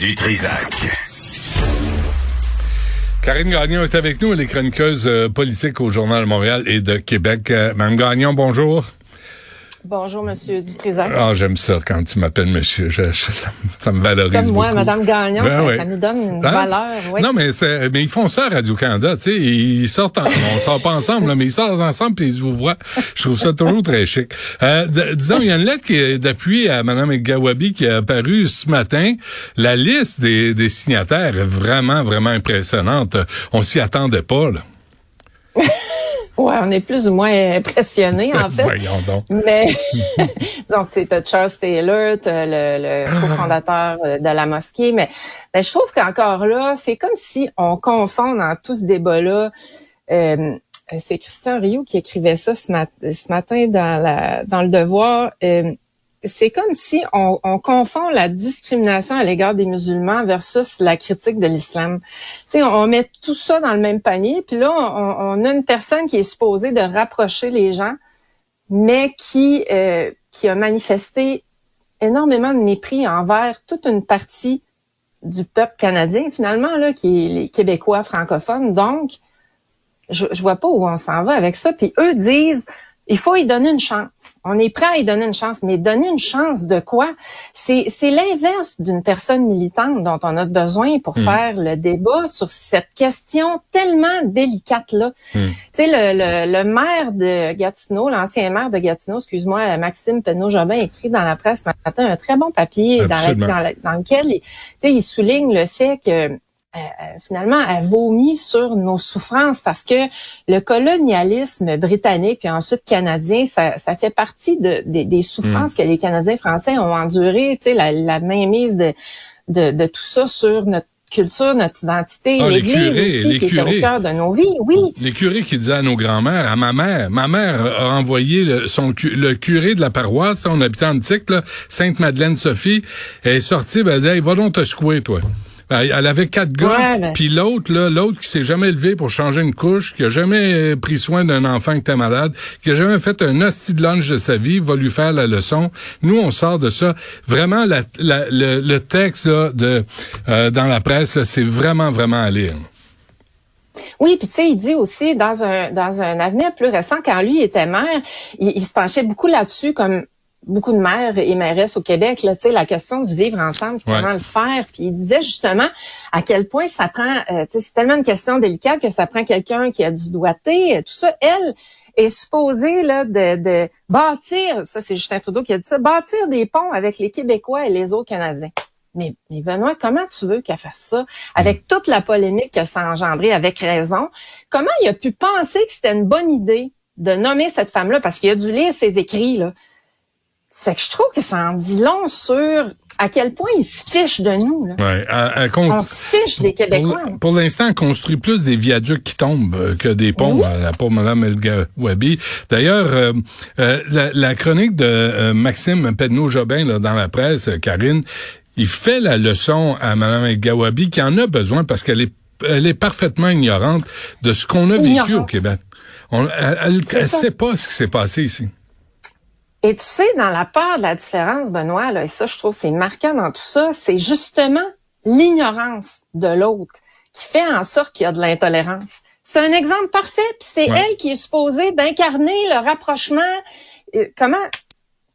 Du Trisac. Karine Gagnon est avec nous, elle est chroniqueuse euh, politique au Journal Montréal et de Québec. Euh, Mme Gagnon, bonjour. Bonjour, Monsieur Dutrisac. Ah, j'aime ça quand tu m'appelles monsieur. Je, je, ça, ça, me valorise Comme moi, beaucoup. Madame Gagnon, Ben ça, nous donne une Hein? valeur. Oui. Non, mais c'est, mais ils font ça à Radio-Canada, tu sais. Ils sortent, en- on sort pas ensemble, là, mais ils sortent ensemble puis ils vous voient. Je trouve ça toujours très chic. Euh, disons, il y a une lettre qui est d'appui à Mme Gawabi qui est apparue ce matin. La liste des, des signataires est vraiment, vraiment impressionnante. On s'y attendait pas, là. Ouais, on est plus ou moins impressionnés, en fait. Voyons donc. Mais donc tu as Charles Taylor, t'as le, le cofondateur euh, de la mosquée, mais, mais je trouve qu'encore là, c'est comme si on confond dans tout ce débat-là. euh, c'est Christian Rioux qui écrivait ça ce, mat- ce matin dans, la, dans le Devoir. Euh, c'est comme si on, on confond la discrimination à l'égard des musulmans versus la critique de l'islam. On, on met tout ça dans le même panier, puis là, on, on a une personne qui est supposée de rapprocher les gens, mais qui euh, qui a manifesté énormément de mépris envers toute une partie du peuple canadien, finalement, là, qui est les Québécois francophones. Donc, je, je vois pas où on s'en va avec ça. Puis eux disent, il faut y donner une chance. On est prêt à y donner une chance, mais donner une chance de quoi? C'est l'inverse d'une personne militante dont on a besoin pour faire le débat sur cette question tellement délicate là. Tu sais le, le, le maire de Gatineau, l'ancien maire de Gatineau, excuse-moi, Maxime Penneau-Jobin écrit dans la presse ce matin un très bon papier dans, la- dans, la- dans lequel il, souligne le fait que finalement, elle vomit sur nos souffrances parce que le colonialisme britannique puis ensuite canadien, ça, ça fait partie de, des- des souffrances que les Canadiens français ont endurées, tu sais, la, la mainmise de, de, de tout ça sur notre culture, notre identité, Ah, les l'Église curés, aussi, les qui curés. au cœur de nos vies. Oui, Les curés qui disaient à nos grands-mères, à ma mère, ma mère a envoyé le, son, le curé de la paroisse, on habitait en Antique, là, Sainte-Madeleine-Sophie, elle est sortie, ben, elle disait, hey, va donc te secouer, toi. Ben, Elle avait quatre gars, Ouais, puis l'autre, là, l'autre qui s'est jamais levé pour changer une couche, qui a jamais euh, pris soin d'un enfant qui était malade, qui a jamais fait un hostie de lunch de sa vie, va lui faire la leçon. Nous, on sort de ça. Vraiment, la, la- le, le texte là, de euh, dans la presse, là, c'est vraiment, vraiment à lire. Oui, puis tu sais, il dit aussi dans un dans un avenir plus récent, quand lui était maire, il, il se penchait beaucoup là-dessus, comme beaucoup de maires et mairesses au Québec, là, tu sais, la question du vivre ensemble, puis Ouais. comment le faire? Puis il disait justement à quel point ça prend, euh, c'est tellement une question délicate que ça prend quelqu'un qui a du doigté, euh, tout ça. Elle est supposée là de, de bâtir, ça c'est Justin Trudeau qui a dit ça, bâtir des ponts avec les Québécois et les autres Canadiens. Mais, mais Benoît, comment tu veux qu'elle fasse ça? Avec toute la polémique que ça a engendré, avec raison, comment il a pu penser que c'était une bonne idée de nommer cette femme-là? Parce qu'il a dû lire ses écrits, là. C'est que je trouve que ça en dit long sur à quel point il se fiche de nous. Là. Ouais, à- à con- On se fiche des Québécois. Pour, pour l'instant, on construit plus des viaducs qui tombent euh, que des ponts, Oui. pauvre Mme El Wabi. D'ailleurs, euh, euh, la, la chronique de euh, Maxime Pedneau-Jobin là, dans la presse, Karine, il fait la leçon à Mme El Gawabi qui en a besoin parce qu'elle est, elle est parfaitement ignorante de ce qu'on a vécu Ignorante. au Québec. On, elle ça. sait pas ce qui s'est passé ici. Et tu sais, dans la peur de la différence, Benoît, là, et ça, je trouve c'est marquant dans tout ça, c'est justement l'ignorance de l'autre qui fait en sorte qu'il y a de l'intolérance. C'est un exemple parfait, puis c'est Ouais. elle qui est supposée d'incarner le rapprochement. Euh, comment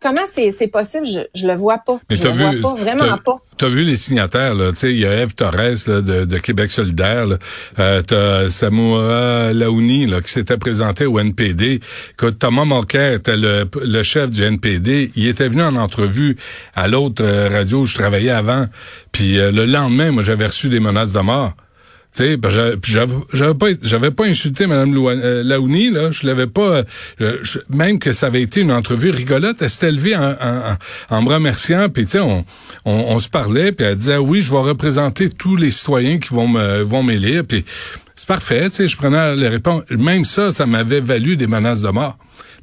comment c'est possible? Je, je le vois pas. Mais je le vu, vois pas, vraiment pas. T'as vu les signataires, là? Tu sais, il y a Eve Torres, là, de, de Québec solidaire, là. Euh, t'as Samoura Laouni, là, qui s'était présenté au NPD. Écoute, Thomas Mulcair était le, le chef du NPD. Il était venu en entrevue à l'autre euh, radio où je travaillais avant. Puis euh, le lendemain, moi, j'avais reçu des menaces de mort. Tu sais, ben, j'avais- pas j'avais pas insulté Loua- euh, Laouni là, je l'avais pas euh, même que ça avait été une entrevue rigolote, elle s'était levée en, en, en me remerciant, puis tu sais on, on, se parlait, puis elle disait oui, je vais représenter tous les citoyens qui vont me vont m'élire, puis c'est parfait, tu sais, je prenais les réponses. Même ça, ça m'avait valu des menaces de mort.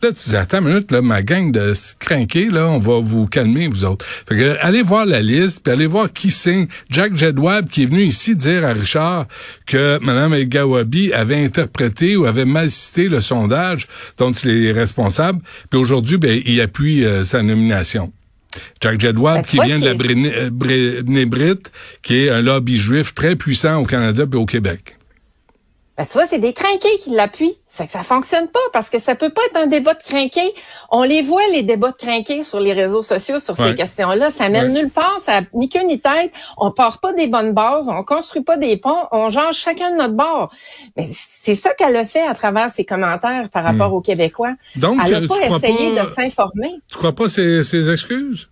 Là, tu dis, attends une minute, là, ma gang de crinqués, là, on va vous calmer, vous autres. Fait que, allez voir la liste, puis allez voir qui signe. Jack Jedwab, qui est venu ici dire à Richard que Mme El Gawabi avait interprété ou avait mal cité le sondage dont il est responsable. Puis aujourd'hui, ben, il appuie euh, sa nomination. Jack Jedwab, Ben, qui vient de la euh, Brénébrite, qui est un lobby juif très puissant au Canada et au Québec. Ben, tu vois, c'est des crinqués qui l'appuient. C'est que ça fonctionne pas parce que ça peut pas être un débat de crinqués. On les voit, les débats de crinqués sur les réseaux sociaux sur Ouais. ces questions-là. Ça mène Ouais. nulle part, ça ni queue ni tête. On part pas des bonnes bases, on construit pas des ponts, on change chacun de notre bord. Mais c'est ça qu'elle a fait à travers ses commentaires par rapport aux Québécois. Hmm. Donc, Elle tu- a tu pas essayé pas- de s'informer. Tu crois pas ces, ces excuses?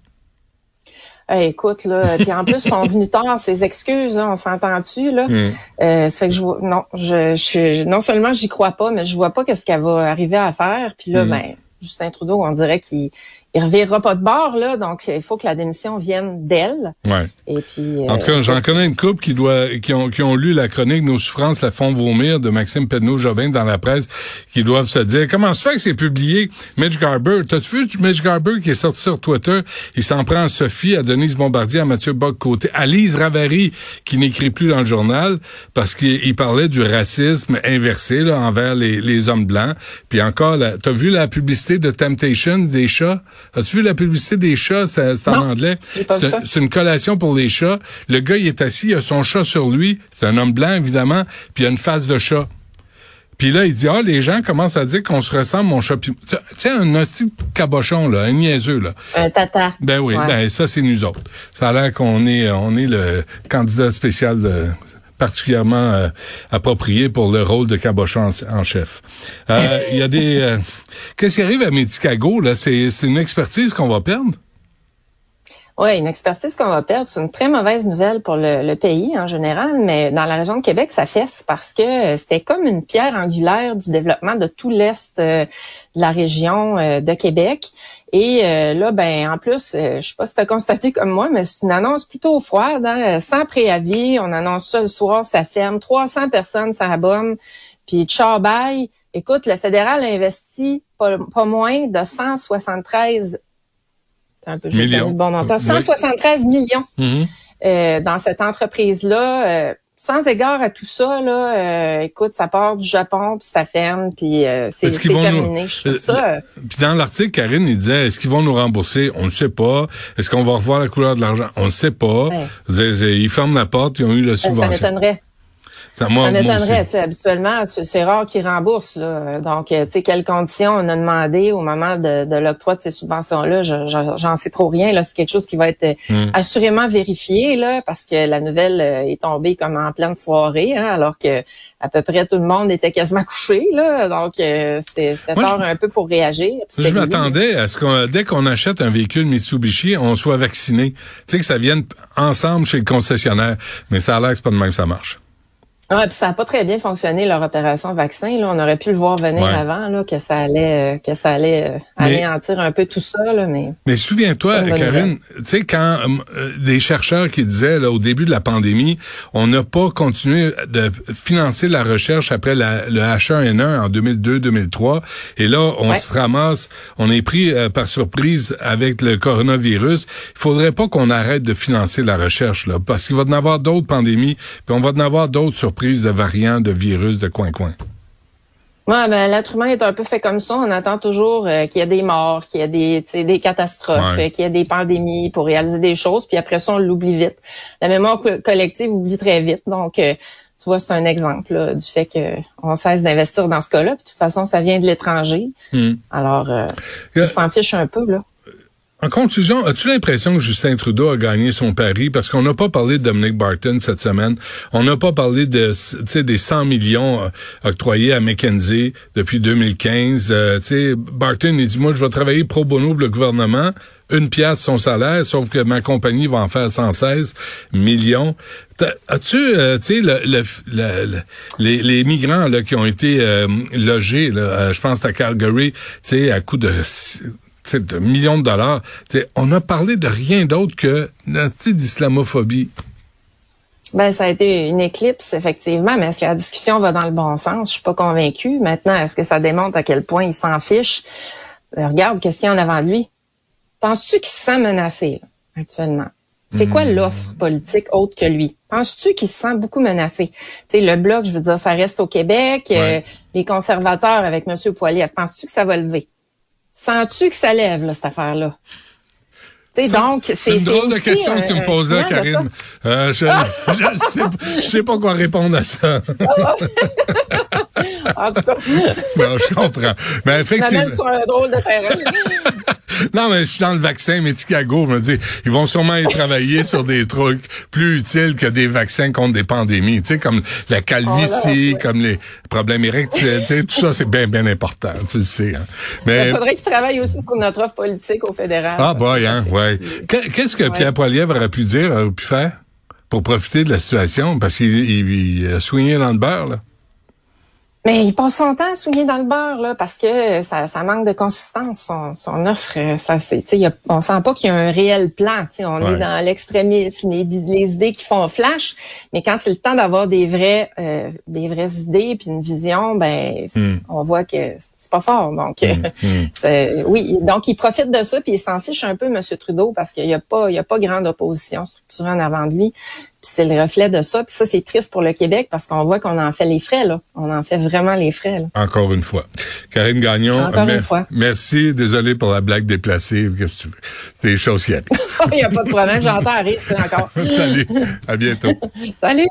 Écoute, là, puis en plus, ils sont venus tard, ces excuses, là, on s'entend-tu, là? Hmm. Euh, ça fait que je vois, non, je, je suis- non seulement j'y crois pas, mais je vois pas qu'est-ce qu'elle va arriver à faire. Puis là, Mm. ben, Justin Trudeau, on dirait qu'il il revirera pas de bord, là, donc il faut que la démission vienne d'elle. Ouais. Et puis, En tout cas, euh, j'en connais une couple qui doit, qui ont, qui ont lu la chronique Nos souffrances la font vomir de Maxime Penneau-Jobin dans la presse, qui doivent se dire, comment se fait que c'est publié? Mitch Garber, t'as-tu vu Mitch Garber qui est sorti sur Twitter? Il s'en prend à Sophie, à Denise Bombardier, à Mathieu Bock-Côté, à Lise Ravary, qui n'écrit plus dans le journal, parce qu'il il parlait du racisme inversé, là, envers les, les hommes blancs. Puis encore, t'as vu la publicité de Temptation des chats? As-tu vu la publicité des chats? C'est en anglais. C'est- une collation pour les chats. Le gars, il est assis, il a son chat sur lui. C'est un homme blanc, évidemment, puis il a une face de chat. Puis là, il dit, ah, les gens commencent à dire qu'on se ressemble, mon chat. Tu sais, un hostie de cabochon, là, un niaiseux, là. un tata. Ben oui, Ouais. ben ça, c'est nous autres. Ça a l'air qu'on est, on est le candidat spécial euh, particulièrement euh, approprié pour le rôle de cabochon en, en chef. Euh, Il y a des... euh, Qu'est-ce qui arrive à Medicago, là? C'est c'est une expertise qu'on va perdre? Oui, une expertise qu'on va perdre, c'est une très mauvaise nouvelle pour le, le pays en général, mais dans la région de Québec, ça fesse parce que euh, c'était comme une pierre angulaire du développement de tout l'est euh, de la région euh, de Québec. Et là, ben en plus, je sais pas si tu as constaté comme moi, mais c'est une annonce plutôt froide, hein, sans préavis. On annonce ça le soir, ça ferme. 300 personnes s'abonnent. Puis Chabaye, écoute, le fédéral a investi pas, pas moins de 173 un peu, donné le bon montant. Oui. 173 millions Mhm. euh, dans cette entreprise-là. Euh, sans égard à tout ça, là, euh, écoute, ça part du Japon, puis ça ferme, puis euh, c'est nous- terminé. Je trouve Euh, ça... euh, Puis dans l'article, Karine, il disait, est-ce qu'ils vont nous rembourser? On ne sait pas. Est-ce qu'on va revoir la couleur de l'argent? On ne sait pas. Ouais. Ils ferment la porte, ils ont eu la ça subvention. m'étonnerait. Ça, moi, Ça m'étonnerait. aussi. tu sais, Habituellement, c'est rare qu'ils remboursent. Là. Donc, euh, tu sais, quelles conditions on a demandé au moment de, de l'octroi de ces subventions-là, je- je- j'en sais trop rien. Là, c'est quelque chose qui va être euh, Mm. assurément vérifié, là, parce que la nouvelle euh, est tombée comme en pleine soirée, hein, alors que à peu près tout le monde était quasiment couché. Là, donc, c'était tard je- un peu pour réagir. Je m'attendais à ce qu'on, dès qu'on achète un véhicule Mitsubishi, on soit vacciné. Tu sais, que ça vienne ensemble chez le concessionnaire. Mais ça a l'air que c'est pas de même que ça marche. Ouais, puis ça n'a pas très bien fonctionné leur opération vaccin. Là, on aurait pu le voir venir Ouais. avant, là, que ça allait, euh, que ça allait euh, Mais- anéantir un peu tout ça, là, mais. Mais souviens-toi, Karine, tu sais, quand euh, des chercheurs qui disaient là, au début de la pandémie, on n'a pas continué de financer la recherche après la- le H1N1 en 2002-2003, et là, on Ouais. se ramasse, on est pris par surprise avec le coronavirus. Il faudrait pas qu'on arrête de financer la recherche, là, parce qu'il va y en avoir d'autres pandémies, puis on va en avoir d'autres surprises de variants, de virus, de coin-coin. Ouais, ben, l'être humain est un peu fait comme ça. On attend toujours euh, qu'il y ait des morts, qu'il y ait des, tu sais, des catastrophes, Ouais. qu'il y ait des pandémies pour réaliser des choses, puis après ça, on l'oublie vite. La mémoire co- collective oublie très vite. Donc, euh, tu vois, c'est un exemple là, du fait que on cesse d'investir dans ce cas-là. Puis, de toute façon, ça vient de l'étranger. Hmm. Alors, euh, Euh, ils s'en fichent un peu, là. En conclusion, as-tu l'impression que Justin Trudeau a gagné son pari? Parce qu'on n'a pas parlé de Dominic Barton cette semaine. On n'a pas parlé de, des 100 millions euh, octroyés à McKenzie depuis 2015. Euh, sais, Barton, il dit, moi, je vais travailler pro bono pour le gouvernement. Une pièce son salaire, sauf que ma compagnie va en faire 116 millions. As-tu, euh, tu sais, le, le, les, migrants là, qui ont été logés, là, je pense à Calgary, tu sais, à coup de de millions de dollars. on a parlé de rien d'autre que d'islamophobie. Ben, ça a été une éclipse, effectivement, mais est-ce que la discussion va dans le bon sens? Je suis pas convaincue. Maintenant, est-ce que ça démontre à quel point il s'en fiche? Ben, regarde, qu'est-ce qu'il y en a avant lui? Penses-tu qu'il se sent menacé, actuellement? C'est quoi hmm. l'offre politique autre que lui? Penses-tu qu'il se sent beaucoup menacé? Tu le bloc, je veux dire, ça reste au Québec. Euh, les conservateurs avec M. Poilier, penses-tu que ça va lever? Sens-tu que ça lève, là, cette affaire-là? donc, c'est une drôle de question que tu me poses là, Karine. Euh, je, je, sais, pas quoi répondre à ça. en tout cas. non, je comprends. Mais effectivement. sur un drôle de terrain. Non, mais je suis dans le vaccin Medicago. Je me dis, ils vont sûrement y travailler sur des trucs plus utiles que des vaccins contre des pandémies. Tu sais, comme la calvitie, oh comme les problèmes érectiles. tu sais, tout ça, c'est bien, bien important. Tu le sais. Hein. Mais il faudrait qu'ils travaillent aussi sur notre offre politique au fédéral. Ah, boy, hein, ouais. Qu'est-ce que Pierre Poilievre aurait pu dire, aurait pu faire pour profiter de la situation? Parce qu'il a soigné dans le beurre, là. Mais il passe son temps à souligner dans le beurre là parce que ça, ça manque de consistance son, son offre. Ça c'est, tu sais, on sent pas qu'il y a un réel plan. Tu sais, on est dans l'extrémisme, les, les, idées qui font flash. Mais quand c'est le temps d'avoir des vrais, euh, des vraies idées puis une vision, ben hmm. on voit que c'est pas fort. Donc hmm. Hmm. oui, donc il profite de ça puis il s'en fiche un peu, Monsieur Trudeau, parce qu'il y a pas, il y a pas grande opposition structurée en avant de lui. Puis c'est le reflet de ça. Puis ça, c'est triste pour le Québec parce qu'on voit qu'on en fait les frais, là. On en fait vraiment les frais, là. Encore une fois. Karine Gagnon. Encore une fois. Merci. Désolé pour la blague déplacée. Qu'est-ce que tu veux? C'est des choses qui Il n'y a pas de problème. J'entends rire, encore. Salut. À bientôt. Salut.